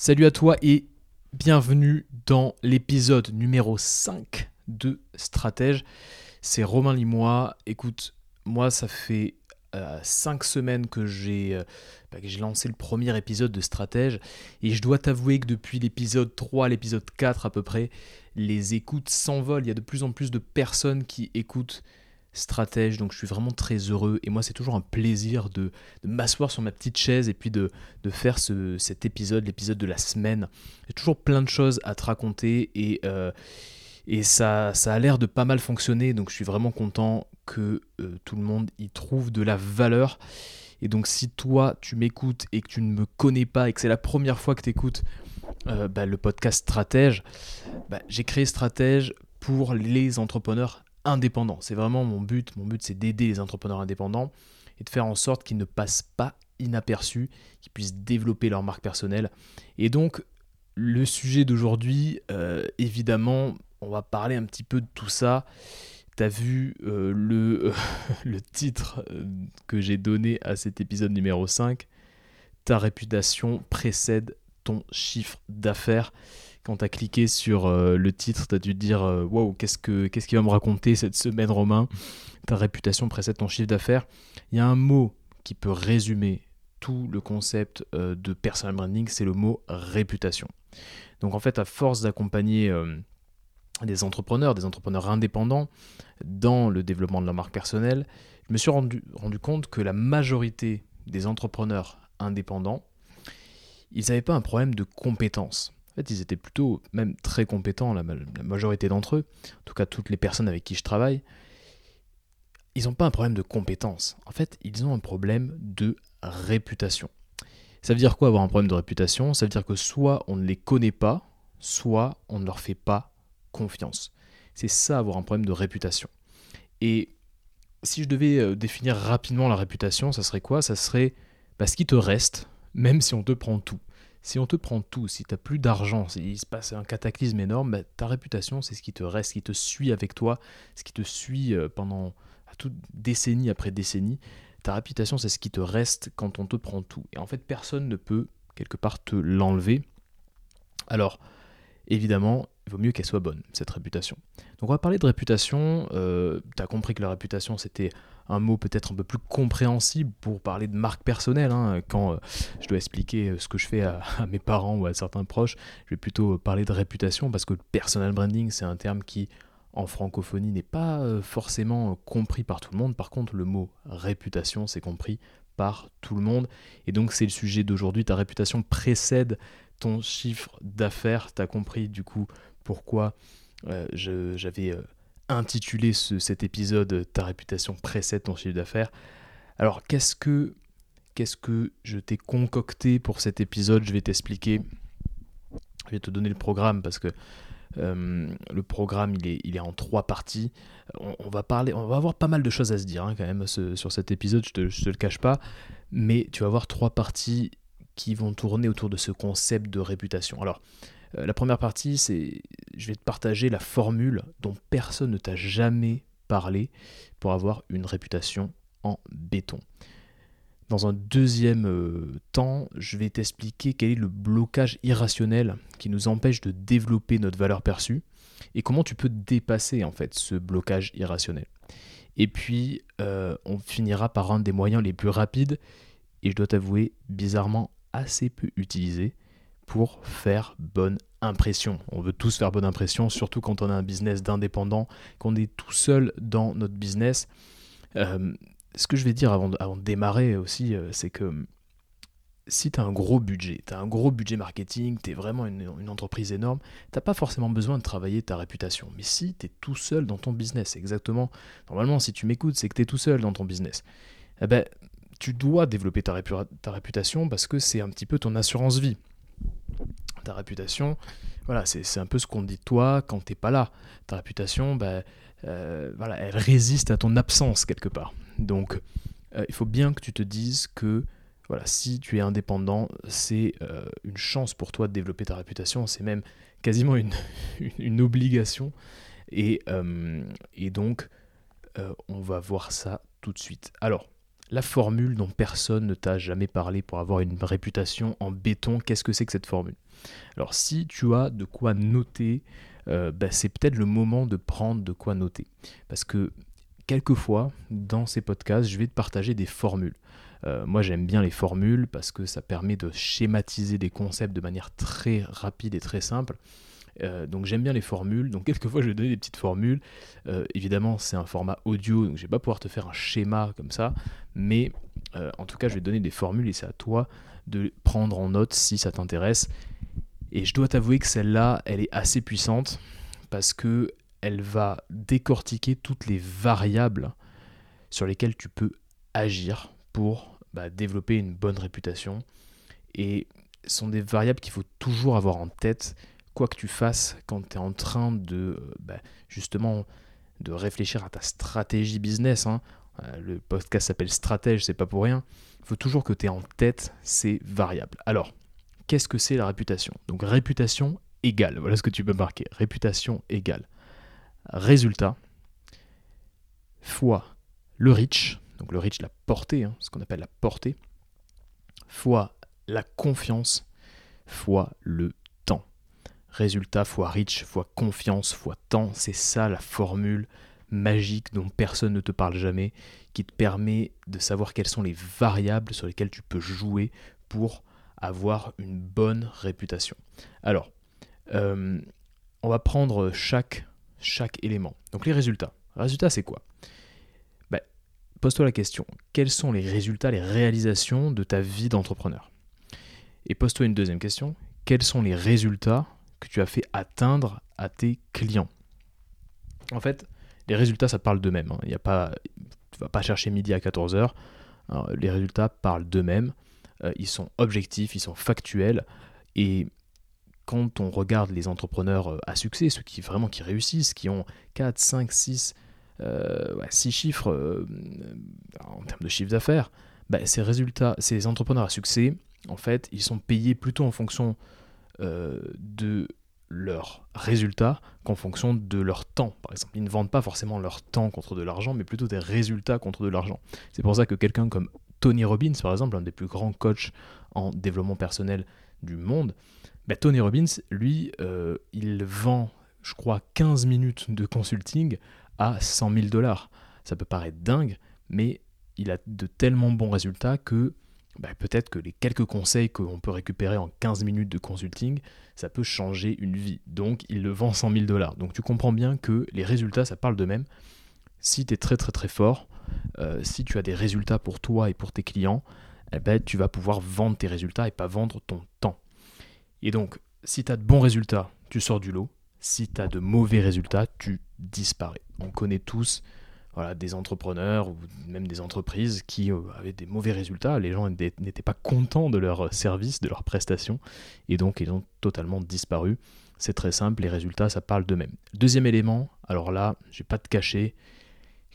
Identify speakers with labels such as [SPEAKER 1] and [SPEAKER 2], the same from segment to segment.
[SPEAKER 1] Salut à toi et bienvenue dans l'épisode numéro 5 de Stratège. C'est Romain Limois. Écoute, moi ça fait 5 euh, semaines que j'ai euh, bah, que j'ai lancé le premier épisode de Stratège et je dois t'avouer que depuis l'épisode 3 à l'épisode 4 à peu près, les écoutes s'envolent. Il y a de plus en plus de personnes qui écoutent stratège, donc je suis vraiment très heureux. Et moi, c'est toujours un plaisir de, m'asseoir sur ma petite chaise et puis de, faire cet épisode, l'épisode de la semaine. J'ai toujours plein de choses à te raconter et, euh, ça a l'air de pas mal fonctionner, donc je suis vraiment content que euh, tout le monde y trouve de la valeur. Et donc si toi, tu m'écoutes et que tu ne me connais pas et que c'est la première fois que tu écoutes euh, bah, le podcast Stratège, bah, j'ai créé Stratège pour les entrepreneurs C'est vraiment mon but. Mon but, c'est d'aider les entrepreneurs indépendants et de faire en sorte qu'ils ne passent pas inaperçus, qu'ils puissent développer leur marque personnelle. Et donc, le sujet d'aujourd'hui, euh, évidemment, on va parler un petit peu de tout ça. Tu as vu euh, le, le titre euh, que j'ai donné à cet épisode numéro 5. Ta réputation précède ton chiffre d'affaires quand tu as cliqué sur euh, le titre, tu as dû te dire euh, Waouh, qu'est-ce qu'il va me raconter cette semaine, Romain? Ta réputation précède ton chiffre d'affaires. Il y a un mot qui peut résumer tout le concept euh, de personal branding c'est le mot réputation. Donc, en fait, à force d'accompagner des entrepreneurs, des entrepreneurs indépendants dans le développement de leur marque personnelle, je me suis rendu, rendu compte que la majorité des entrepreneurs indépendants, ils n'avaient pas un problème de compétences fait, ils étaient plutôt même très compétents, la, majorité d'entre eux, en tout cas toutes les personnes avec qui je travaille, ils n'ont pas un problème de compétence. En fait, ils ont un problème de réputation. Ça veut dire quoi avoir un problème de réputation? Ça veut dire que soit on ne les connaît pas, soit on ne leur fait pas confiance. C'est ça avoir un problème de réputation. Et si je devais euh, définir rapidement la réputation, ça serait quoi? Ça serait bah, ce qui te reste, même si on te prend tout si on te prend tout, si tu n'as plus d'argent, s'il se passe un cataclysme énorme, bah, ta réputation, c'est ce qui te reste, ce qui te suit avec toi, ce qui te suit euh, pendant toute décennie après décennie. Ta réputation, c'est ce qui te reste quand on te prend tout. Et en fait, personne ne peut, quelque part, te l'enlever. Alors, évidemment, il vaut mieux qu'elle soit bonne, cette réputation. Donc on va parler de réputation. Euh, tu as compris que la réputation, c'était un mot peut-être un peu plus compréhensible pour parler de marque personnelle. Hein. Quand euh, je dois expliquer euh, ce que je fais à, mes parents ou à certains proches, je vais plutôt parler de réputation parce que le personal branding, c'est un terme qui, en francophonie, n'est pas forcément compris par tout le monde. Par contre, le mot réputation, c'est compris par tout le monde. Et donc c'est le sujet d'aujourd'hui. Ta réputation précède ton chiffre d'affaires. Tu as compris du coup pourquoi euh, j'avais intitulé cet épisode Ta réputation précède ton chiffre d'affaires. Alors qu'est-ce que qu'est-ce que je t'ai concocté pour cet épisode? Je vais t'expliquer. Je vais te donner le programme parce que euh, le programme il est, il est en trois parties. On, va parler, on va avoir pas mal de choses à se dire hein, quand même sur cet épisode, je te, te le cache pas. Mais tu vas avoir trois parties qui vont tourner autour de ce concept de réputation. Alors, euh, la première partie, c'est je vais te partager la formule dont personne ne t'a jamais parlé pour avoir une réputation en béton. Dans un deuxième euh, temps, je vais t'expliquer quel est le blocage irrationnel qui nous empêche de développer notre valeur perçue et comment tu peux dépasser en fait ce blocage irrationnel. Et puis, euh, on finira par un des moyens les plus rapides et je dois t'avouer bizarrement assez peu utilisé pour faire bonne impression. On veut tous faire bonne impression, surtout quand on a un business d'indépendant, qu'on est tout seul dans notre business. Euh, ce que je vais dire avant de, démarrer aussi, euh, c'est que si tu as un gros budget, tu as un gros budget marketing, tu es vraiment une, entreprise énorme, tu pas forcément besoin de travailler ta réputation. Mais si tu es tout seul dans ton business, exactement, normalement si tu m'écoutes, c'est que tu es tout seul dans ton business. Eh ben, tu dois développer ta réputation parce que c'est un petit peu ton assurance vie. Ta réputation, voilà, c'est un peu ce qu'on dit de toi quand t'es pas là. Ta réputation, bah, voilà, elle résiste à ton absence quelque part. Donc, euh, il faut bien que tu te dises que voilà, si tu es indépendant, c'est euh, une chance pour toi de développer ta réputation. C'est même quasiment une, une obligation. Et, et donc, on va voir ça tout de suite. Alors, la formule dont personne ne t'a jamais parlé pour avoir une réputation en béton, qu'est-ce que c'est que cette formule? Alors si tu as de quoi noter, euh, bah, c'est peut-être le moment de prendre de quoi noter. Parce que quelquefois, dans ces podcasts, je vais te partager des formules. Euh, moi, j'aime bien les formules parce que ça permet de schématiser des concepts de manière très rapide et très simple. Euh, donc j'aime bien les formules, donc quelquefois je vais donner des petites formules. Évidemment c'est un format audio, donc je vais pas pouvoir te faire un schéma comme ça, mais en tout cas je vais donner des formules et c'est à toi de prendre en note si ça t'intéresse. Et je dois t'avouer que celle-là, elle est assez puissante parce que elle va décortiquer toutes les variables sur lesquelles tu peux agir pour bah, développer une bonne réputation. Et ce sont des variables qu'il faut toujours avoir en tête quoi que tu fasses quand tu es en train de bah, justement de réfléchir à ta stratégie business. Hein. Euh, le podcast s'appelle Stratège, c'est pas pour rien. Il faut toujours que tu aies en tête ces variables. Alors, qu'est-ce que c'est la réputation? Donc, réputation égale, voilà ce que tu peux marquer. Réputation égale. Résultat fois le reach, donc le reach, la portée, hein, ce qu'on appelle la portée, fois la confiance, fois le Résultat fois reach fois confiance fois temps, c'est ça la formule magique dont personne ne te parle jamais, qui te permet de savoir quelles sont les variables sur lesquelles tu peux jouer pour avoir une bonne réputation. Alors, euh, on va prendre chaque, élément. Donc les résultats. résultats, c'est quoi? Ben, Pose-toi la question, quels sont les résultats, les réalisations de ta vie d'entrepreneur? Et pose-toi une deuxième question, quels sont les résultats que tu as fait atteindre à tes clients? En fait, les résultats, ça parle d'eux-mêmes. Hein. Tu ne vas pas chercher midi à 14h. les résultats parlent d'eux-mêmes. Euh, ils sont objectifs, ils sont factuels. Et quand on regarde les entrepreneurs euh, à succès, ceux qui vraiment qui réussissent, qui ont 4, 5, 6, 6 chiffres euh, en termes de chiffre d'affaires, bah, ces résultats, ces entrepreneurs à succès, en fait, ils sont payés plutôt en fonction euh, de leurs résultats qu'en fonction de leur temps. Par exemple, ils ne vendent pas forcément leur temps contre de l'argent, mais plutôt des résultats contre de l'argent. C'est pour ça que quelqu'un comme Tony Robbins, par exemple, un des plus grands coachs en développement personnel du monde, bah, Tony Robbins, lui, euh, il vend, je crois, 15 minutes de consulting à 100 000 dollars. Ça peut paraître dingue, mais il a de tellement bons résultats que bah, peut-être que les quelques conseils qu'on peut récupérer en 15 minutes de consulting, ça peut changer une vie. Donc il le vend 100 000 dollars. Donc tu comprends bien que les résultats, ça parle d'eux-mêmes. Si tu es très très très fort, euh, si tu as des résultats pour toi et pour tes clients, eh ben, tu vas pouvoir vendre tes résultats et pas vendre ton temps. Et donc, si tu as de bons résultats, tu sors du lot. Si tu as de mauvais résultats, tu disparais. On connaît tous voilà, des entrepreneurs ou même des entreprises qui euh, avaient des mauvais résultats. Les gens n'étaient pas contents de leur service, de leurs prestations, et donc ils ont totalement disparu. C'est très simple, les résultats, ça parle d'eux-mêmes. Deuxième élément, alors là, je vais pas te cacher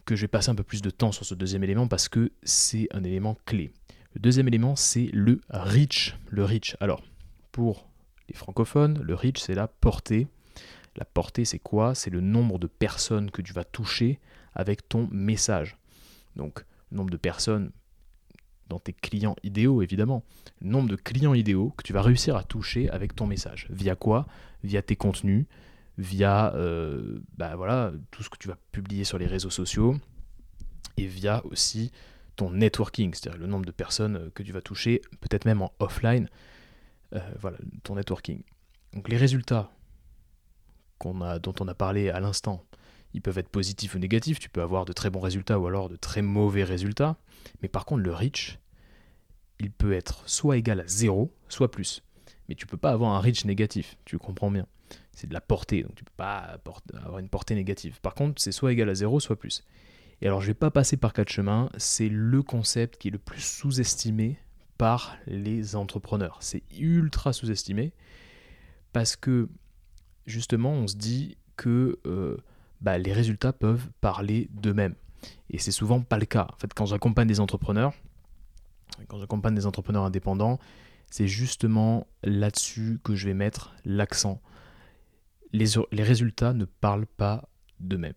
[SPEAKER 1] que je vais passer un peu plus de temps sur ce deuxième élément parce que c'est un élément clé. Le deuxième élément, c'est le reach. Le reach. Alors, pour les francophones, le reach, c'est la portée. La portée, c'est quoi? C'est le nombre de personnes que tu vas toucher avec ton message. Donc, le nombre de personnes dans tes clients idéaux, évidemment. Le nombre de clients idéaux que tu vas réussir à toucher avec ton message. Via quoi? Via tes contenus, via euh, bah voilà, tout ce que tu vas publier sur les réseaux sociaux, et via aussi ton networking, c'est-à-dire le nombre de personnes que tu vas toucher, peut-être même en offline. Euh, ton networking. Donc les résultats qu'on a, dont on a parlé à l'instant, ils peuvent être positifs ou négatifs, tu peux avoir de très bons résultats ou alors de très mauvais résultats, mais par contre le reach, il peut être soit égal à 0, soit plus. Mais tu peux pas avoir un reach négatif, tu comprends bien. C'est de la portée, donc tu peux pas avoir une portée négative. Par contre, c'est soit égal à 0, soit plus. Et alors je vais pas passer par quatre chemins, c'est le concept qui est le plus sous-estimé par les entrepreneurs. C'est ultra sous-estimé parce que justement on se dit que euh, bah, les résultats peuvent parler d'eux-mêmes. Et c'est souvent pas le cas. En fait, quand j'accompagne des entrepreneurs, quand j'accompagne des entrepreneurs indépendants, c'est justement là-dessus que je vais mettre l'accent. Les, résultats ne parlent pas d'eux-mêmes.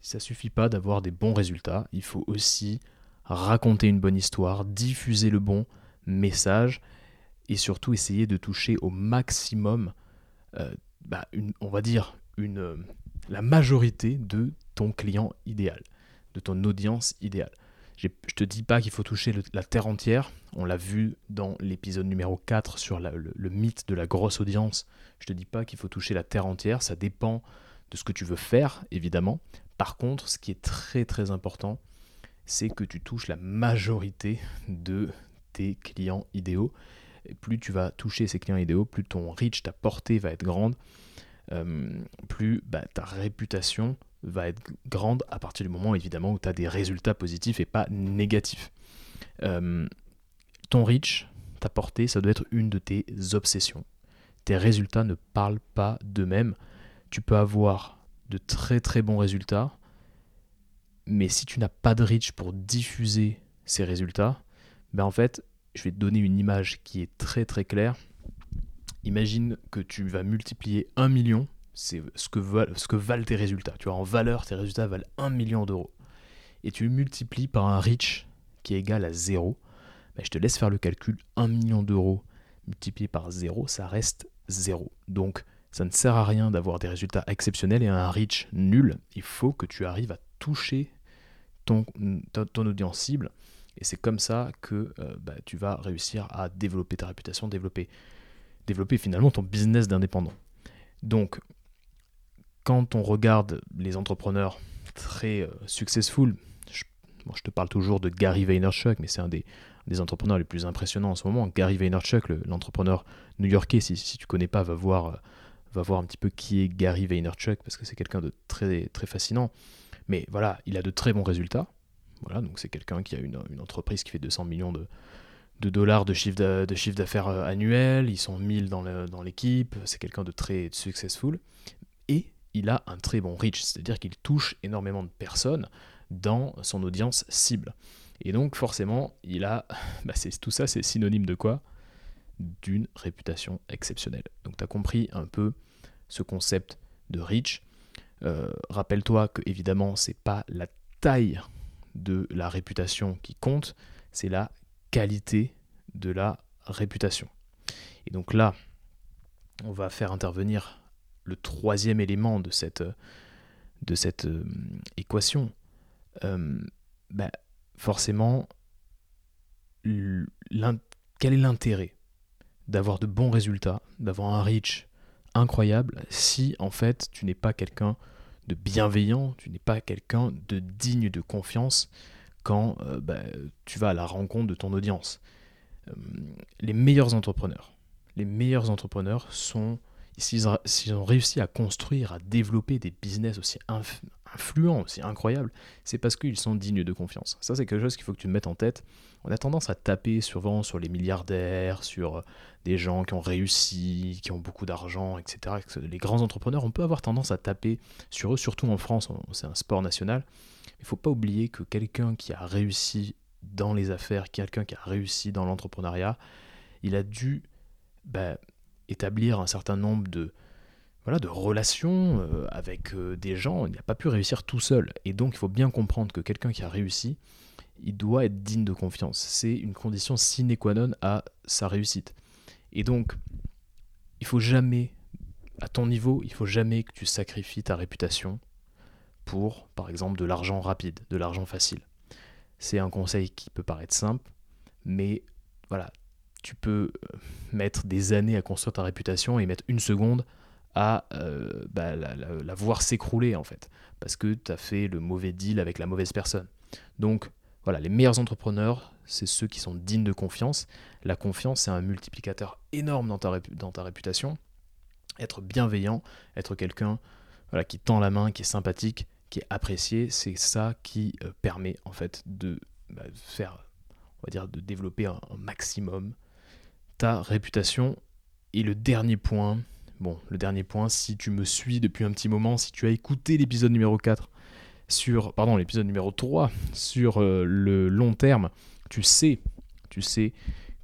[SPEAKER 1] Ça suffit pas d'avoir des bons résultats, il faut aussi raconter une bonne histoire, diffuser le bon message et surtout essayer de toucher au maximum, euh, bah, on va dire, euh, la majorité de ton client idéal, de ton audience idéale. Je te dis pas qu'il faut toucher la terre entière. On l'a vu dans l'épisode numéro 4 sur le, mythe de la grosse audience. Je te dis pas qu'il faut toucher la terre entière. Ça dépend de ce que tu veux faire, évidemment. Par contre, ce qui est très très important, c'est que tu touches la majorité de tes clients idéaux. Plus tu vas toucher ces clients idéaux, plus ton reach, ta portée va être grande, euh, plus bah, ta réputation va être grande à partir du moment évidemment où tu as des résultats positifs et pas négatifs. Euh, ton reach, ta portée, ça doit être une de tes obsessions. Tes résultats ne parlent pas d'eux-mêmes. Tu peux avoir de très très bons résultats, mais si tu n'as pas de reach pour diffuser ces résultats, ben en fait, je vais te donner une image qui est très très claire. Imagine que tu vas multiplier 1 million, c'est ce que, valent, tes résultats. Tu vois, en valeur, tes résultats valent 1 million d'euros. Et tu multiplies par un reach qui est égal à 0. Je te laisse faire le calcul. 1 million d'euros multiplié par 0, ça reste 0. Donc, ça ne sert à rien d'avoir des résultats exceptionnels et un reach nul. Il faut que tu arrives à toucher ton, audience cible. Et c'est comme ça que euh, bah, tu vas réussir à développer ta réputation, développer, développer finalement ton business d'indépendant. Donc, quand on regarde les entrepreneurs très euh, successful, je, je, te parle toujours de Gary Vaynerchuk, mais c'est un des, des, entrepreneurs les plus impressionnants en ce moment. Gary Vaynerchuk, l'entrepreneur new-yorkais, si, si tu connais pas, va voir, euh, va voir un petit peu qui est Gary Vaynerchuk, parce que c'est quelqu'un de très, très fascinant. Mais voilà, il a de très bons résultats. Voilà, donc c'est quelqu'un qui a une, entreprise qui fait 200 millions de, dollars de chiffre d'affaires euh, annuel, ils sont 1000 dans l'équipe, c'est quelqu'un de très successful, et il a un très bon reach, c'est-à-dire qu'il touche énormément de personnes dans son audience cible. Et donc forcément, il a, bah tout ça c'est synonyme de quoi? D'une réputation exceptionnelle. Donc tu as compris un peu ce concept de reach. Euh, rappelle-toi que évidemment, c'est pas la taille de la réputation qui compte, c'est la qualité de la réputation. Et donc là, on va faire intervenir le troisième élément de cette, de cette euh, équation. Euh, bah, forcément, quel est l'intérêt d'avoir de bons résultats, d'avoir un reach incroyable si en fait tu n'es pas quelqu'un de bienveillant, tu n'es pas quelqu'un de digne de confiance quand euh, bah, tu vas à la rencontre de ton audience. Les meilleurs entrepreneurs, les meilleurs entrepreneurs sont, s'ils ont réussi à construire, à développer des business aussi influents, aussi incroyables, c'est parce qu'ils sont dignes de confiance. Ça, c'est quelque chose qu'il faut que tu mettes en tête. On a tendance à taper souvent sur les milliardaires, sur euh, des gens qui ont réussi, qui ont beaucoup d'argent, etc. Les grands entrepreneurs, on peut avoir tendance à taper sur eux, surtout en France, c'est un sport national. Il ne faut pas oublier que quelqu'un qui a réussi dans les affaires, quelqu'un qui a réussi dans l'entrepreneuriat, il a dû bah, établir un certain nombre de, de relations euh, avec euh, des gens. Il n'a pas pu réussir tout seul. Et donc, il faut bien comprendre que quelqu'un qui a réussi, il doit être digne de confiance. C'est une condition sine qua non à sa réussite. Et donc, il faut jamais, à ton niveau, il faut jamais que tu sacrifies ta réputation pour, par exemple, de l'argent rapide, de l'argent facile. C'est un conseil qui peut paraître simple, mais voilà, tu peux euh, mettre des années à construire ta réputation et mettre une seconde à euh, bah, la, voir s'écrouler en fait, parce que tu as fait le mauvais deal avec la mauvaise personne. Donc voilà, les meilleurs entrepreneurs, c'est ceux qui sont dignes de confiance. La confiance, c'est un multiplicateur énorme dans ta, dans ta réputation. Être bienveillant, être quelqu'un voilà, qui tend la main, qui est sympathique, qui est apprécié, c'est ça qui euh, permet en fait de bah, faire, on va dire, de développer un, maximum ta réputation. Et le dernier point, bon, le dernier point, si tu me suis depuis un petit moment, si tu as écouté l'épisode numéro 4, sur, pardon, l'épisode numéro 3, sur euh, le long terme, tu sais, tu sais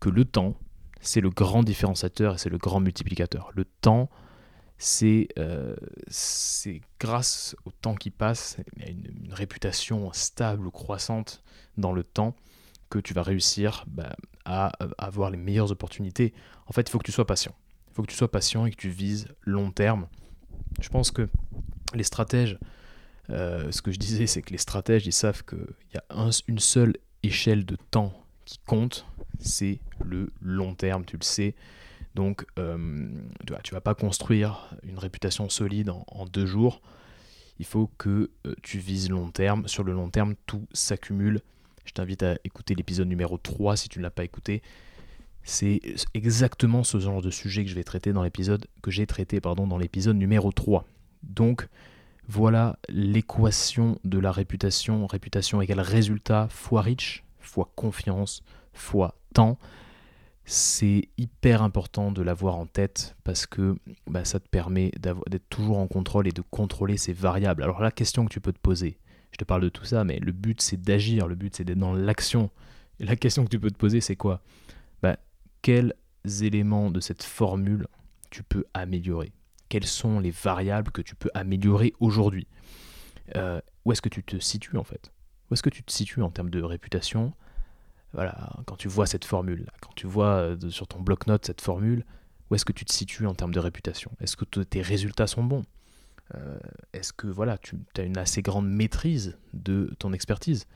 [SPEAKER 1] que le temps, c'est le grand différenciateur et c'est le grand multiplicateur. Le temps, c'est euh, grâce au temps qui passe, à une, réputation stable ou croissante dans le temps, que tu vas réussir bah, à, avoir les meilleures opportunités. En fait, il faut que tu sois patient. Il faut que tu sois patient et que tu vises long terme. Je pense que les stratèges, euh, ce que je disais, c'est que les stratèges, ils savent qu'il y a une seule échelle de temps qui compte, c'est le long terme, tu le sais. Donc, euh, tu, vas pas construire une réputation solide en, deux jours. Il faut que euh, tu vises long terme. Sur le long terme, tout s'accumule. Je t'invite à écouter l'épisode numéro 3 si tu ne l'as pas écouté. C'est exactement ce genre de sujet que je vais traiter dans l'épisode que j'ai traité dans l'épisode numéro 3. Donc voilà l'équation de la réputation, réputation égale résultat fois reach fois confiance fois temps c'est hyper important de l'avoir en tête parce que bah, ça te permet d'être toujours en contrôle et de contrôler ces variables. Alors la question que tu peux te poser, je te parle de tout ça, mais le but c'est d'agir, le but c'est d'être dans l'action. La question que tu peux te poser c'est quoi? Quels éléments de cette formule tu peux améliorer? Quelles sont les variables que tu peux améliorer aujourd'hui? Euh, Où est-ce que tu te situes en fait? Où est-ce que tu te situes en termes de réputation? Voilà, quand tu vois cette formule, quand tu vois euh, sur ton bloc-notes cette formule, où est-ce que tu te situes en termes de réputation? Est-ce que tes résultats sont bons? Euh, Est-ce que voilà, tu as une assez grande maîtrise de ton expertise?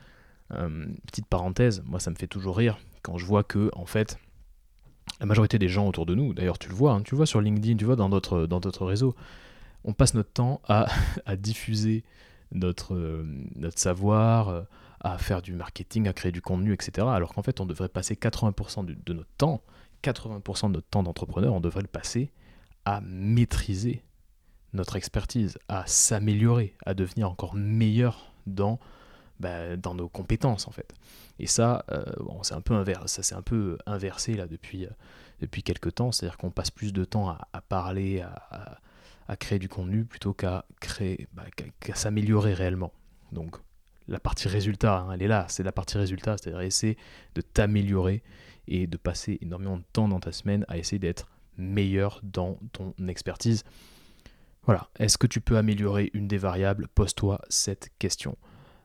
[SPEAKER 1] Petite parenthèse, moi ça me fait toujours rire quand je vois que en fait la majorité des gens autour de nous, d'ailleurs tu le vois, hein, tu vois sur LinkedIn, tu vois dans d'autres dans réseaux, on passe notre temps à, diffuser notre, notre savoir à faire du marketing, à créer du contenu, etc. Alors qu'en fait, on devrait passer 80% de, notre temps, 80% de notre temps d'entrepreneur, on devrait le passer à maîtriser notre expertise, à s'améliorer, à devenir encore meilleur dans, bah, dans nos compétences en fait. Et ça, euh, c'est un peu inversé, là depuis, euh, depuis quelques temps, c'est-à-dire qu'on passe plus de temps à, parler, à, créer du contenu plutôt bah, qu'à s'améliorer réellement. Donc la partie résultat, hein, elle est là, c'est la partie résultat, c'est-à-dire essayer de t'améliorer et de passer énormément de temps dans ta semaine à essayer d'être meilleur dans ton expertise. Voilà, est-ce que tu peux améliorer une des variables? Pose-toi cette question.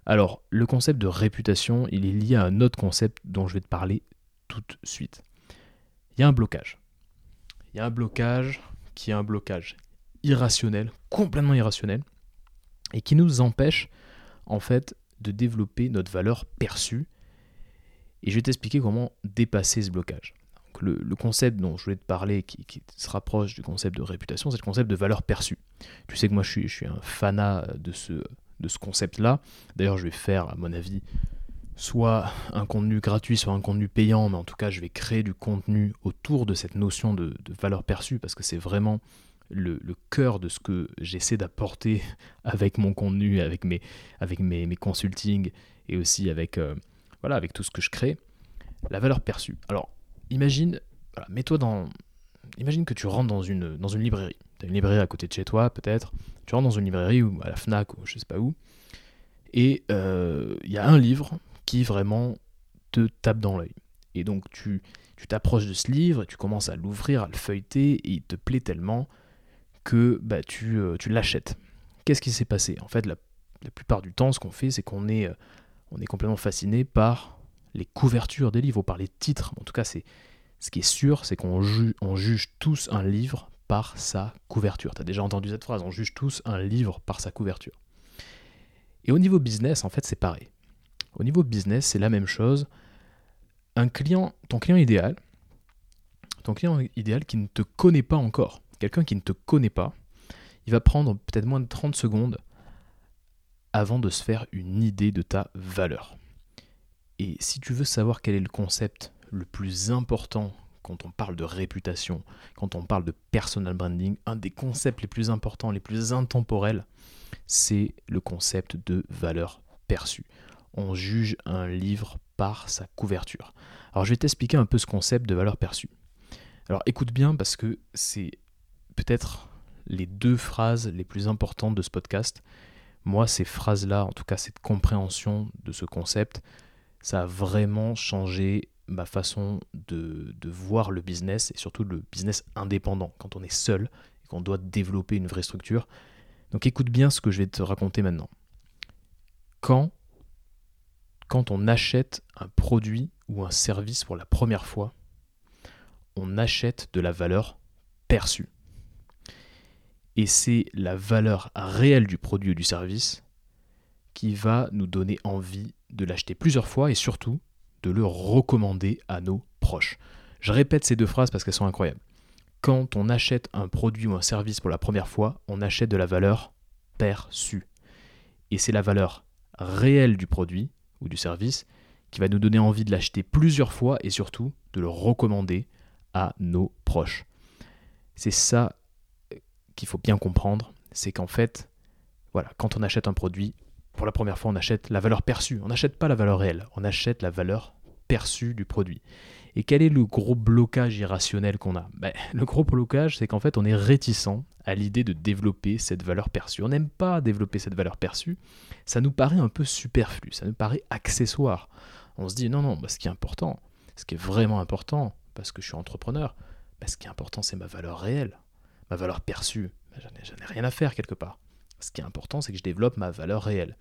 [SPEAKER 1] Alors, le concept de réputation, il est lié à un autre concept dont je vais te parler tout de suite. Il y a un blocage. Il y a un blocage qui est un blocage irrationnel, complètement irrationnel, et qui nous empêche en fait de développer notre valeur perçue. Et je vais t'expliquer comment dépasser ce blocage. le, concept dont je voulais te parler, qui, se rapproche du concept de réputation, c'est le concept de valeur perçue. Tu sais que moi je suis, un fanat de ce, de ce concept-là. D'ailleurs, je vais faire, à mon avis, soit un contenu gratuit, soit un contenu payant, mais en tout cas, je vais créer du contenu autour de cette notion de, valeur perçue, parce que c'est vraiment le, cœur de ce que j'essaie d'apporter avec mon contenu, avec mes, avec mes consultings et aussi avec, euh, voilà, avec tout ce que je crée, la valeur perçue. Alors, imagine, mets-toi dans. Imagine que tu rentres dans une, dans une librairie. Une librairie à côté de chez toi, peut-être. Tu rentres dans une librairie ou à la Fnac ou je sais pas où. Et il euh, y a un livre qui vraiment te tape dans l'œil. Et donc, tu tu t'approches de ce livre, tu commences à l'ouvrir, à le feuilleter, et il te plaît tellement que bah, tu, euh, l'achètes. Qu'est-ce qui s'est passé? En fait, la, plupart du temps, ce qu'on fait, c'est qu'on est, euh, on est complètement fasciné par les couvertures des livres, ou par les titres. En tout cas, c'est ce qui est sûr, c'est qu'on on juge tous un livre par sa couverture. Tu as déjà entendu cette phrase, on juge tous un livre par sa couverture. Et au niveau business, en fait, c'est pareil. Au niveau business, c'est la même chose. Un client, ton client idéal, ton client idéal qui ne te connaît pas encore, quelqu'un qui ne te connaît pas, il va prendre peut-être moins de 30 secondes avant de se faire une idée de ta valeur. Et si tu veux savoir quel est le concept le plus important quand on parle de réputation, quand on parle de personal branding, un des concepts les plus importants, les plus intemporels, c'est le concept de valeur perçue. On juge un livre par sa couverture. Alors je vais t'expliquer un peu ce concept de valeur perçue. Alors écoute bien parce que c'est peut-être les deux phrases les plus importantes de ce podcast. Moi, ces phrases-là, en tout cas cette compréhension de ce concept, ça a vraiment changé ma façon de, voir le business et surtout le business indépendant, quand on est seul et qu'on doit développer une vraie structure. Donc écoute bien ce que je vais te raconter maintenant. Quand, quand on achète un produit ou un service pour la première fois, on achète de la valeur perçue. Et c'est la valeur réelle du produit ou du service qui va nous donner envie de l'acheter plusieurs fois et surtout de le recommander à nos proches. Je répète ces deux phrases parce qu'elles sont incroyables. Quand on achète un produit ou un service pour la première fois, on achète de la valeur perçue. Et c'est la valeur réelle du produit ou du service qui va nous donner envie de l'acheter plusieurs fois et surtout de le recommander à nos proches. C'est ça qu'il faut bien comprendre, c'est qu'en fait, voilà, quand on achète un produit, pour la première fois, on achète la valeur perçue. On n'achète pas la valeur réelle, on achète la valeur perçue du produit. Et quel est le gros blocage irrationnel qu'on a? Ben, Le gros blocage, c'est qu'en fait, on est réticent à l'idée de développer cette valeur perçue. On n'aime pas développer cette valeur perçue. Ça nous paraît un peu superflu, ça nous paraît accessoire. On se dit non, non, ben, ce qui est important, ce qui est vraiment important, parce que je suis entrepreneur, ben, ce qui est important, c'est ma valeur réelle, ma valeur perçue. j'en ai rien à faire quelque part. Ce qui est important, c'est que je développe ma valeur réelle.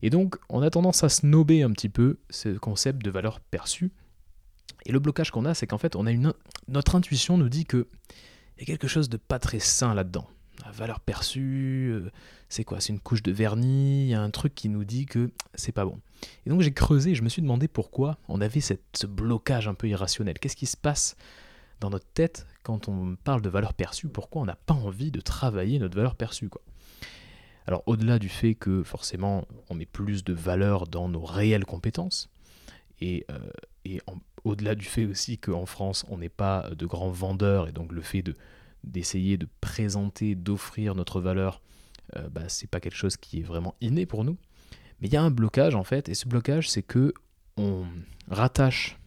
[SPEAKER 1] Et donc, on a tendance à snober un petit peu ce concept de valeur perçue. Et le blocage qu'on a, c'est qu'en fait, on a une, notre intuition nous dit que y a quelque chose de pas très sain là-dedans. La valeur perçue, euh, c'est quoi? C'est une couche de vernis, il y a un truc qui nous dit que c'est pas bon. Et donc j'ai creusé, je me suis demandé pourquoi on avait ce blocage un peu irrationnel. Qu'est-ce qui se passe dans notre tête quand on parle de valeur perçue? Pourquoi on n'a pas envie de travailler notre valeur perçue alors au-delà du fait que forcément on met plus de valeur dans nos réelles compétences, et, euh, au-delà du fait aussi qu'en France on n'est pas de grands vendeurs, et donc le fait de, d'essayer de présenter, d'offrir notre valeur, euh, bah, c'est pas quelque chose qui est vraiment inné pour nous. Mais il y a un blocage en fait, et ce blocage c'est que on rattache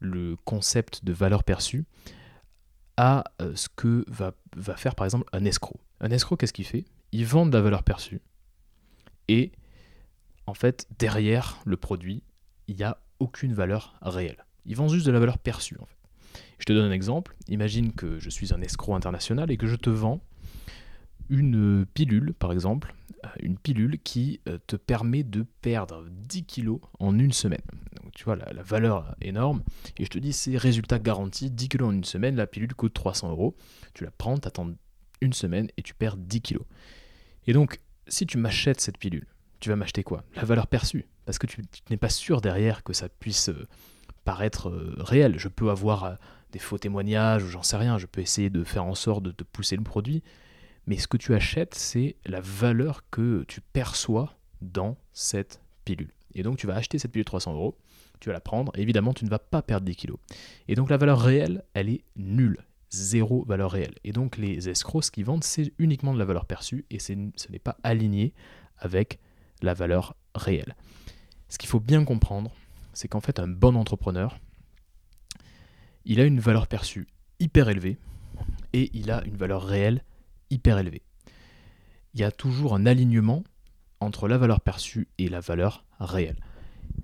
[SPEAKER 1] le concept de valeur perçue à euh, ce que va faire par exemple un escroc. Un escroc, qu'est-ce qu'il fait? Ils vendent la valeur perçue. Et en fait, derrière le produit, il n'y a aucune valeur réelle. Ils vendent juste de la valeur perçue. Je te donne un exemple. Imagine que je suis un escroc international et que je te vends une pilule, par exemple, euh, une pilule qui euh, te permet de perdre 10 kilos en une semaine. Tu vois, la, valeur énorme. Et je te dis, c'est résultat garanti, 10 kilos en une semaine, la pilule coûte 300 euros. Tu la prends, tu attends une semaine et tu perds 10 kilos. Et donc, si tu m'achètes cette pilule, tu vas m'acheter quoi? La valeur perçue. Parce que tu, n'es pas sûr derrière que ça puisse euh, paraître euh, réel. Je peux avoir euh, des faux témoignages j'en sais rien. Je peux essayer de faire en sorte de te pousser le produit. Mais ce que tu achètes, c'est la valeur que tu perçois dans cette pilule. Et donc, tu vas acheter cette pilule 300 euros, tu vas la prendre, évidemment, tu ne vas pas perdre 10 kilos. Et donc, la valeur réelle, elle est nulle zéro valeur réelle. Et donc les escrocs, ce qu'ils vendent, c'est uniquement de la valeur perçue et ce n'est pas aligné avec la valeur réelle. Ce qu'il faut bien comprendre, c'est qu'en fait un bon entrepreneur, il a une valeur perçue hyper élevée et il a une valeur réelle hyper élevée. Il y a toujours un alignement entre la valeur perçue et la valeur réelle.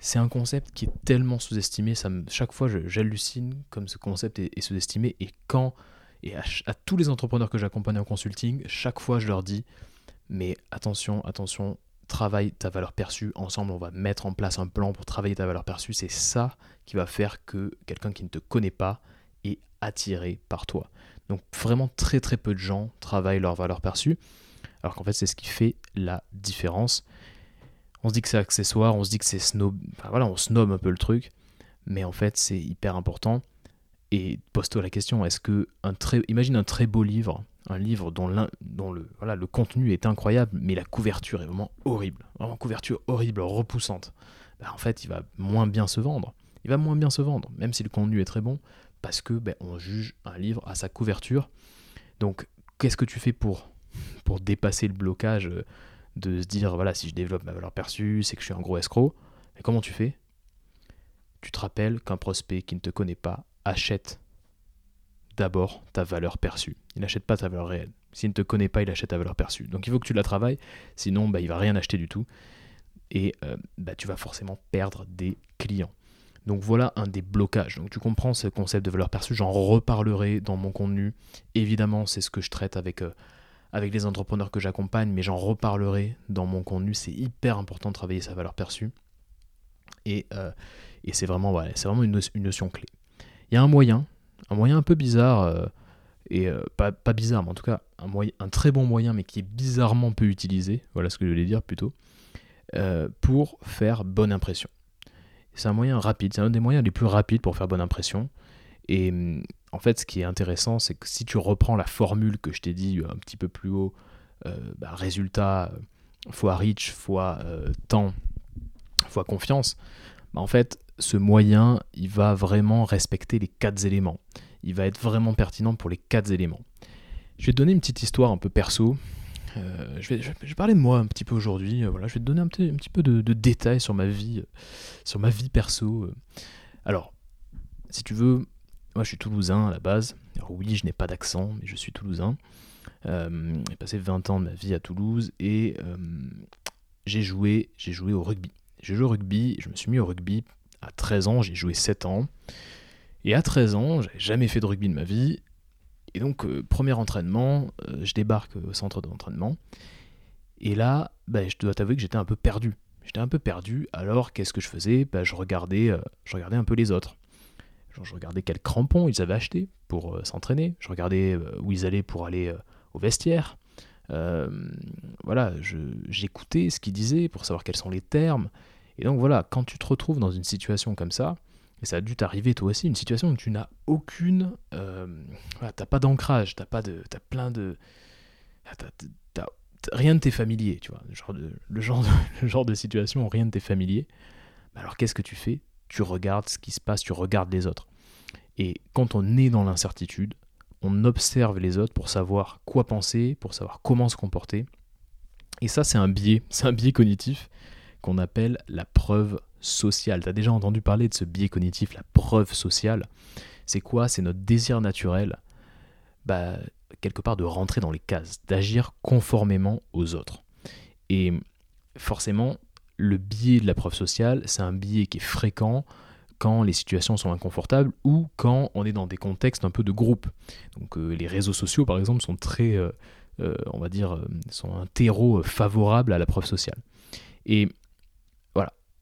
[SPEAKER 1] C'est un concept qui est tellement sous-estimé. Chaque fois, j'hallucine comme ce concept est, sous-estimé. Et quand, et à, tous les entrepreneurs que j'accompagne en consulting, chaque fois, je leur dis mais attention, attention, travaille ta valeur perçue. Ensemble, on va mettre en place un plan pour travailler ta valeur perçue. C'est ça qui va faire que quelqu'un qui ne te connaît pas est attiré par toi. Donc, vraiment, très très peu de gens travaillent leur valeur perçue. Alors qu'en fait, c'est ce qui fait la différence on se dit que c'est accessoire, on se dit que c'est snob, enfin voilà, on snob un peu le truc, mais en fait c'est hyper important. Et pose-toi la question, est-ce que très, imagine un très beau livre, un livre dont, le, contenu est incroyable, mais la couverture est vraiment horrible, vraiment couverture horrible, repoussante. Ben, en fait, il va moins bien se vendre. Il va moins bien se vendre, même si le contenu est très bon, parce que ben, on juge un livre à sa couverture. Donc, qu'est-ce que tu fais pour, pour dépasser le blocage euh, de se dire voilà, si je développe ma valeur perçue, c'est que je suis un gros escroc. Mais comment tu fais? Tu te rappelles qu'un prospect qui ne te connaît pas achète d'abord ta valeur perçue. Il n'achète pas ta valeur réelle. S'il ne te connaît pas, il achète ta valeur perçue. Donc il faut que tu la travailles, sinon bah, il va rien acheter du tout. Et euh, bah, tu vas forcément perdre des clients. Donc voilà un des blocages. Donc tu comprends ce concept de valeur perçue, j'en reparlerai dans mon contenu. Évidemment, c'est ce que je traite avec, euh, avec les entrepreneurs que j'accompagne, mais j'en reparlerai dans mon contenu. C'est hyper important de travailler sa valeur perçue. Et, euh, c'est vraiment, une, notion clé. Il y a un moyen, un moyen un peu bizarre, euh, et pas, pas, bizarre, mais en tout cas un, un très bon moyen, mais qui est bizarrement peu utilisé, voilà ce que je voulais dire plutôt, pour faire bonne impression. C'est un moyen rapide, c'est un des moyens les plus rapides pour faire bonne impression. Et en fait, ce qui est intéressant, c'est que si tu reprends la formule que je t'ai dit un petit peu plus haut, euh, bah, résultat euh, fois reach fois euh, temps fois confiance, bah, en fait, ce moyen, il va vraiment respecter les quatre éléments. Il va être vraiment pertinent pour les quatre éléments. Je vais te donner une petite histoire un peu perso euh, je, vais, je, parler de moi un petit peu aujourd'hui. Euh, voilà, je vais te donner un petit, un petit peu de, détails sur ma vie, euh, sur ma vie perso. Alors, si tu veux, moi je suis toulousain à la base. Alors oui, je n'ai pas d'accent, mais je suis toulousain. j'ai passé 20 ans de ma vie à Toulouse et j'ai joué, joué au rugby. J'ai joué au rugby, je me suis mis au rugby à 13 ans, j'ai joué 7 ans. Et à 13 ans, j'avais jamais fait de rugby de ma vie, et donc, euh, premier entraînement, euh, je débarque au centre d'entraînement. Et là, bah, je dois t'avouer que j'étais un peu perdu. J'étais un peu perdu, alors qu'est-ce que je faisais? Bah, je, regardais, euh, je regardais un peu les autres. Je regardais quels crampons ils avaient achetés pour s'entraîner. Je regardais où ils allaient pour aller au vestiaire. voilà, j'écoutais ce qu'ils disaient pour savoir quels sont les termes. Et donc voilà, quand tu te retrouves dans une situation comme ça, et ça a dû t'arriver toi aussi, une situation où tu n'as aucune. Euh, t'as pas d'ancrage, t'as pas de. T'as plein de. rien de tes familier, tu vois. Le genre de, situation où rien de tes familier. Alors qu'est-ce que tu fais Tu regardes ce qui se passe, tu regardes les autres. Et quand on est dans l'incertitude, on observe les autres pour savoir quoi penser, pour savoir comment se comporter. Et ça, c'est un biais, c'est un biais cognitif qu'on appelle la preuve sociale. Tu as déjà entendu parler de ce biais cognitif, la preuve sociale? C'est quoi? C'est notre désir naturel, bah, quelque part, de rentrer dans les cases, d'agir conformément aux autres. Et forcément, le biais de la preuve sociale, c'est un biais qui est fréquent quand les situations sont inconfortables ou quand on est dans des contextes un peu de groupe. Donc euh, les réseaux sociaux, par exemple, sont très, euh, euh, on va dire, sont un terreau favorable à la preuve sociale. Et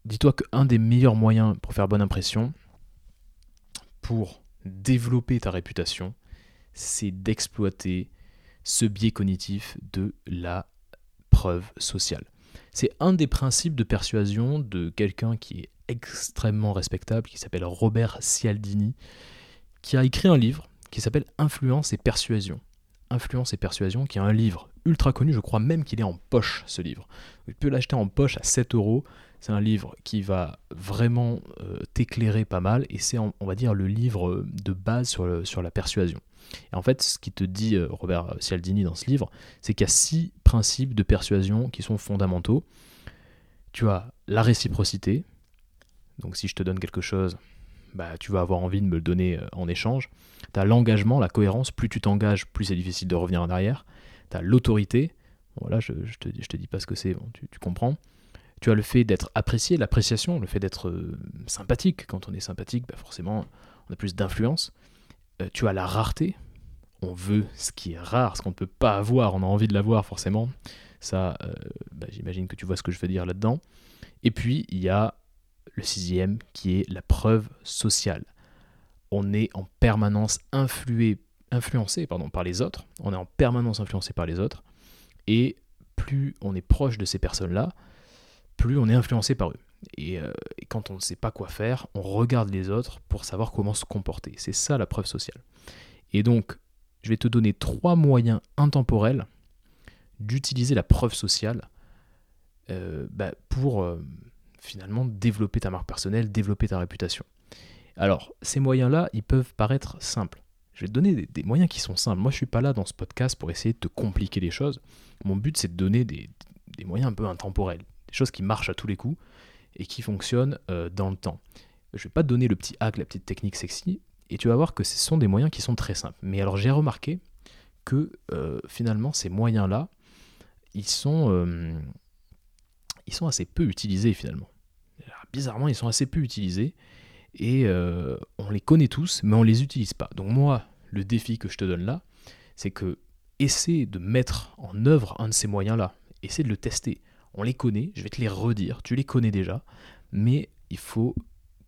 [SPEAKER 1] dis-toi qu'un des meilleurs moyens pour faire bonne impression, pour développer ta réputation, c'est d'exploiter ce biais cognitif de la preuve sociale. C'est un des principes de persuasion de quelqu'un qui est extrêmement respectable, qui s'appelle Robert Cialdini, qui a écrit un livre qui s'appelle Influence et persuasion. Influence et persuasion, qui est un livre ultra connu, je crois même qu'il est en poche ce livre. Tu peux l'acheter en poche à 7 euros, c'est un livre qui va vraiment euh, t'éclairer pas mal et c'est, on va dire, le livre de base sur, sur la persuasion. Et en fait, ce qui te dit euh, Robert Cialdini dans ce livre, c'est qu'il y a six principes de persuasion qui sont fondamentaux. Tu as la réciprocité. Donc si je te donne quelque chose, bah, tu vas avoir envie de me le donner euh, en échange. Tu as l'engagement, la cohérence. Plus tu t'engages, plus c'est difficile de revenir en arrière. Tu as l'autorité. Voilà, je, je, te, je te dis pas ce que c'est, tu, tu comprends. Tu as le fait d'être apprécié, l'appréciation, le fait d'être euh, sympathique. Quand on est sympathique, bah forcément, on a plus d'influence. Euh, tu as la rareté. On veut ce qui est rare, ce qu'on ne peut pas avoir, on a envie de l'avoir forcément. Ça, euh, bah, j'imagine que tu vois ce que je veux dire là-dedans. Et puis, il y a le sixième qui est la preuve sociale. On est en permanence influencé par les autres. On est en permanence influencé par les autres. Et plus on est proche de ces personnes-là, plus on est influencé par eux. Euh, et, quand on ne sait pas quoi faire, on regarde les autres pour savoir comment se comporter. C'est ça la preuve sociale. Et donc, je vais te donner trois moyens intemporels d'utiliser la preuve sociale euh, bah, pour euh, finalement développer ta marque personnelle, développer ta réputation. Alors, ces moyens-là, ils peuvent paraître simples. Je vais te donner des, moyens qui sont simples. Moi, je suis pas là dans ce podcast pour essayer de te compliquer les choses. Mon but, c'est de donner des moyens un peu intemporels des choses qui marchent à tous les coups et qui fonctionnent euh, dans le temps. Je vais pas te donner le petit hack, la petite technique sexy, et tu vas voir que ce sont des moyens qui sont très simples. Mais alors j'ai remarqué que euh, finalement ces moyens-là, ils sont, euh, ils sont assez peu utilisés finalement. bizarrement, ils sont assez peu utilisés. et euh, on les connaît tous, mais on les utilise pas. Donc moi, le défi que je te donne là, c'est que essaie de mettre en œuvre un de ces moyens-là, essaie de le tester. On les connaît, je vais te les redire, tu les connais déjà, mais il faut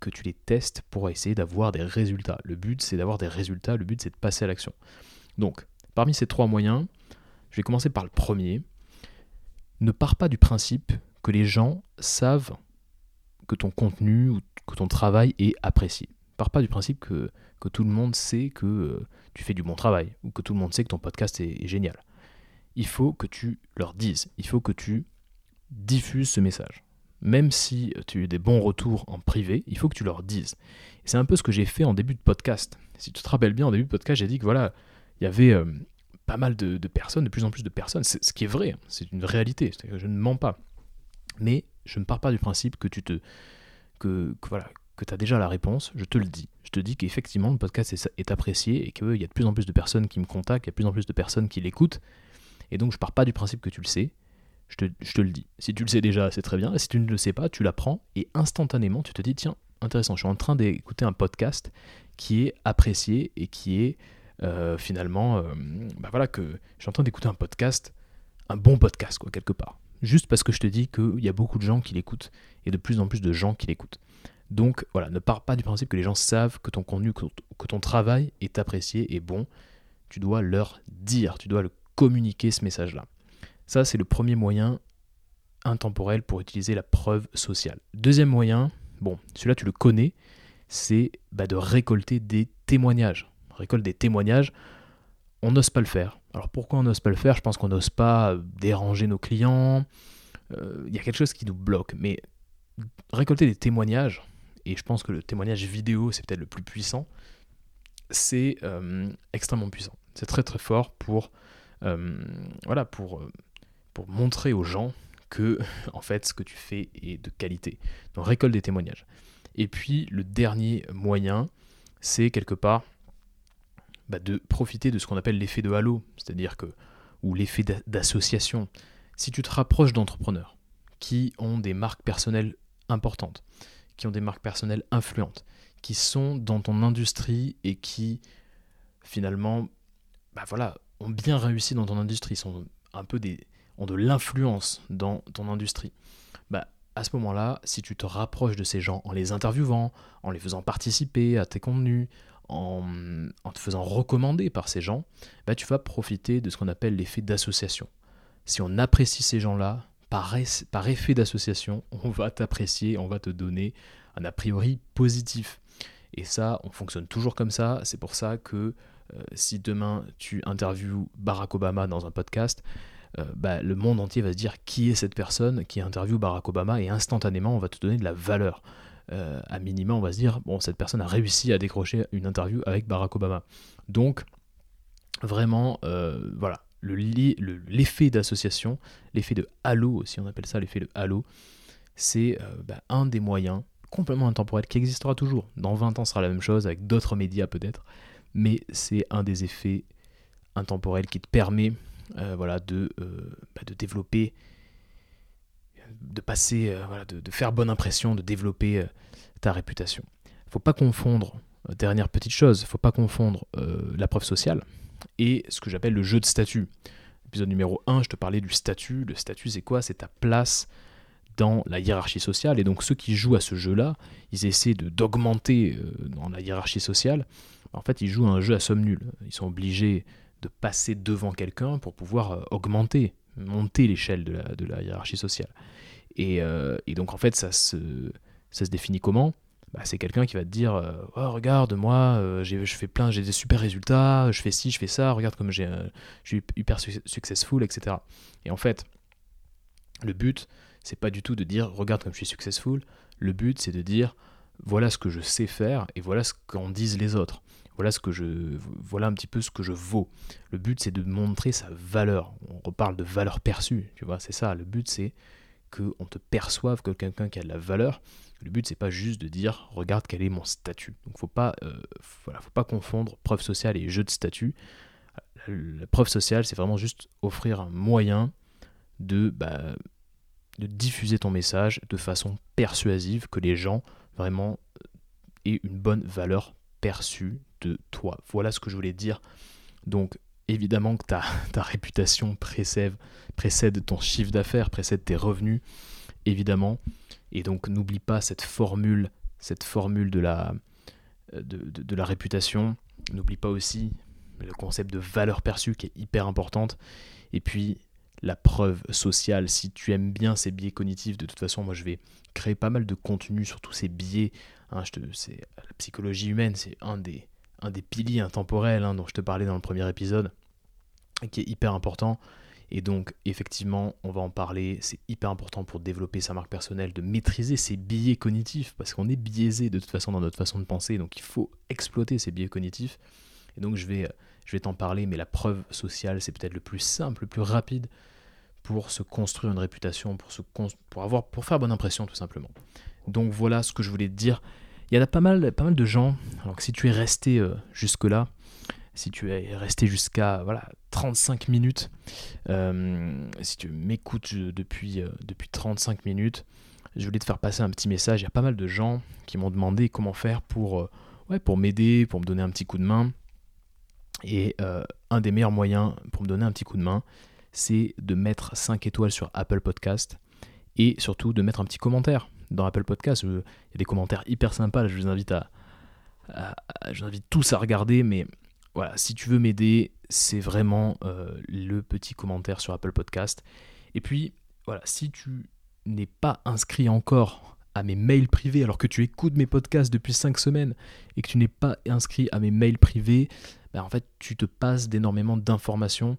[SPEAKER 1] que tu les testes pour essayer d'avoir des résultats. Le but, c'est d'avoir des résultats, le but, c'est de passer à l'action. Donc, parmi ces trois moyens, je vais commencer par le premier. Ne pars pas du principe que les gens savent que ton contenu ou que ton travail est apprécié. Pars pas du principe que, tout le monde sait que euh, tu fais du bon travail ou que tout le monde sait que ton podcast est génial. Il faut que tu leur dises, il faut que tu diffuses ce message même si tu as des bons retours en privé, il faut que tu leur dises. C'est un peu ce que j'ai fait en début de podcast. Si tu te rappelles bien, en début de podcast, j'ai dit que voilà, il y avait euh, pas mal de, personnes, de plus en plus de personnes, ce qui est vrai, hein, c'est une réalité, que je ne mens pas. Mais je ne pars pas du principe que tu te. que, voilà, que as déjà la réponse, je te le dis. Je te dis qu'effectivement, le podcast est, est apprécié et qu'il y a de plus en plus de personnes qui me contactent, il y a de plus en plus de personnes qui l'écoutent. Et donc, je pars pas du principe que tu le sais. Je te, le dis. Si tu le sais déjà, c'est très bien. Si tu ne le sais pas, tu l'apprends et instantanément, tu te dis tiens, intéressant, je suis en train d'écouter un podcast qui est apprécié et qui est euh, finalement, euh, bah voilà, que je suis en train d'écouter un podcast, un bon podcast, quoi, quelque part. Juste parce que je te dis qu'il y a beaucoup de gens qui l'écoutent et de plus en plus de gens qui l'écoutent. Donc voilà, ne pars pas du principe que les gens savent que ton contenu, que ton travail est apprécié et bon. Tu dois leur dire, tu dois le communiquer ce message-là. Ça, c'est le premier moyen intemporel pour utiliser la preuve sociale. Deuxième moyen, bon, celui-là tu le connais, c'est bah, de récolter des témoignages. récolte des témoignages, on n'ose pas le faire. Alors pourquoi on n'ose pas le faire? Je pense qu'on n'ose pas euh, déranger nos clients. Euh, il y a quelque chose qui nous bloque. Mais récolter des témoignages, et je pense que le témoignage vidéo, c'est peut-être le plus puissant, c'est euh, extrêmement puissant. C'est très très fort pour, voilà, pour pour montrer aux gens que en fait ce que tu fais est de qualité. Donc récolte des témoignages. Et puis le dernier moyen, c'est quelque part bah, de profiter de ce qu'on appelle l'effet de halo, c'est-à-dire que ou l'effet d'association. Si tu te rapproches d'entrepreneurs qui ont des marques personnelles importantes, qui ont des marques personnelles influentes, qui sont dans ton industrie et qui finalement bah voilà, ont bien réussi dans ton industrie, sont un peu des, ont de l'influence dans ton industrie, bah, à ce moment-là, si tu te rapproches de ces gens en les interviewant, en les faisant participer à tes contenus, en, te faisant recommander par ces gens, bah, tu vas profiter de ce qu'on appelle l'effet d'association. Si on apprécie ces gens-là, par, effet d'association, on va t'apprécier, on va te donner un a priori positif. Et ça, on fonctionne toujours comme ça. C'est pour ça que euh, si demain tu interviews Barack Obama dans un podcast, euh, bah, le monde entier va se dire qui est cette personne qui interviewe Barack Obama et instantanément on va te donner de la valeur. Euh, à minima, on va se dire bon, cette personne a réussi à décrocher une interview avec Barack Obama. Donc, vraiment, euh, voilà, l'effet d'association, l'effet de halo aussi, on appelle ça l'effet de halo, c'est bah, un des moyens complètement intemporel qui existera toujours. Dans 20 ans, ce sera la même chose avec d'autres médias peut-être, mais c'est un des effets intemporels qui te permet voilà, de, euh, bah, de développer, de passer, euh, voilà, de, faire bonne impression, de développer ta réputation. Faut pas confondre, dernière petite chose, faut pas confondre la preuve sociale et ce que j'appelle le jeu de statut. Épisode numéro 1, je te parlais du statut. Le statut, c'est quoi? C'est ta place dans la hiérarchie sociale. Et donc ceux qui jouent à ce jeu-là, ils essaient de d'augmenter dans la hiérarchie sociale. En fait, ils jouent un jeu à somme nulle. Ils sont obligés de passer devant quelqu'un pour pouvoir euh, augmenter, monter l'échelle de la, hiérarchie sociale. Euh, et, donc en fait, ça se, ça se définit comment? Bah, C'est quelqu'un qui va te dire euh, oh, Regarde, moi, je fais plein, j'ai des super résultats, je fais ci, je fais ça, regarde comme je suis hyper successful, etc. Et en fait, le but, c'est pas du tout de dire Regarde comme je suis successful. Le but, c'est de dire Voilà ce que je sais faire et voilà ce qu'en disent les autres voilà ce que je voilà un petit peu ce que je vaux. Le but c'est de montrer sa valeur. On reparle de valeur perçue, tu vois, c'est ça. Le but c'est qu'on te perçoive comme quelqu'un qui a de la valeur. Le but c'est pas juste de dire regarde quel est mon statut. Donc faut pas euh, faut pas confondre preuve sociale et jeu de statut. La preuve sociale c'est vraiment juste offrir un moyen de bah, de diffuser ton message de façon persuasive que les gens vraiment et une bonne valeur perçue de toi. Voilà ce que je voulais dire. Donc évidemment que ta, ta réputation précède, précède ton chiffre d'affaires, précède tes revenus, évidemment. Et donc n'oublie pas cette formule, cette formule de la, de, de la réputation. N'oublie pas aussi le concept de valeur perçue qui est hyper importante. Et puis la preuve sociale. Si tu aimes bien ces biais cognitifs, de toute façon, moi je vais créer pas mal de contenu sur tous ces biais. Hein, la psychologie humaine, c'est un des, un des piliers intemporels hein, dont je te parlais dans le premier épisode, qui est hyper important. Et donc, effectivement, on va en parler. C'est hyper important pour développer sa marque personnelle, de maîtriser ces biais cognitifs, parce qu'on est biaisé de toute façon dans notre façon de penser. Donc, il faut exploiter ces biais cognitifs. Et donc, je vais, je vais t'en parler, mais la preuve sociale, c'est peut-être le plus simple, le plus rapide pour se construire une réputation, pour, se pour, avoir, pour faire bonne impression tout simplement. Donc voilà ce que je voulais te dire. Il y a pas mal, de gens, alors que si tu es resté euh, jusque-là, si tu es resté jusqu'à voilà, 35 minutes, euh, si tu m'écoutes depuis, euh, depuis 35 minutes, je voulais te faire passer un petit message. Il y a pas mal de gens qui m'ont demandé comment faire pour, ouais, pour m'aider, pour me donner un petit coup de main. Et un des meilleurs moyens pour me donner un petit coup de main, c'est de mettre 5 étoiles sur Apple Podcast et surtout de mettre un petit commentaire dans Apple Podcast. Il y a des commentaires hyper sympas, je vous invite à, je vous invite tous à regarder, mais voilà, si tu veux m'aider, c'est vraiment euh, le petit commentaire sur Apple Podcast. Et puis, voilà, si tu n'es pas inscrit encore à mes mails privés, alors que tu écoutes mes podcasts depuis 5 semaines et que tu n'es pas inscrit à mes mails privés, ben en fait, tu te passes d'énormément d'informations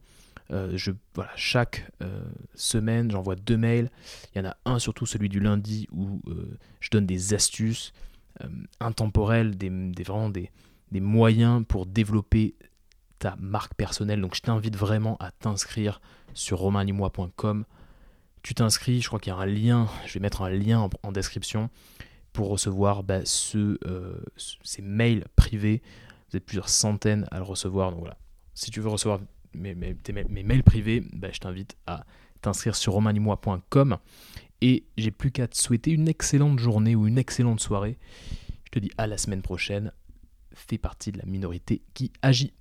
[SPEAKER 1] euh, je, voilà, chaque euh, semaine, j'envoie deux mails. Il y en a un, surtout celui du lundi, où euh, je donne des astuces intemporelles, des, vraiment des, des moyens pour développer ta marque personnelle. Donc je t'invite vraiment à t'inscrire sur romainlimois.com. Tu t'inscris, je crois qu'il y a un lien, je vais mettre un lien en, description pour recevoir bah, ce, ces mails privés. Vous êtes plusieurs centaines à le recevoir. Donc voilà, si tu veux recevoir mes, mails privés, bah, je t'invite à t'inscrire sur romanimois.com. Et j'ai plus qu'à te souhaiter une excellente journée ou une excellente soirée. Je te dis à la semaine prochaine. Fais partie de la minorité qui agit.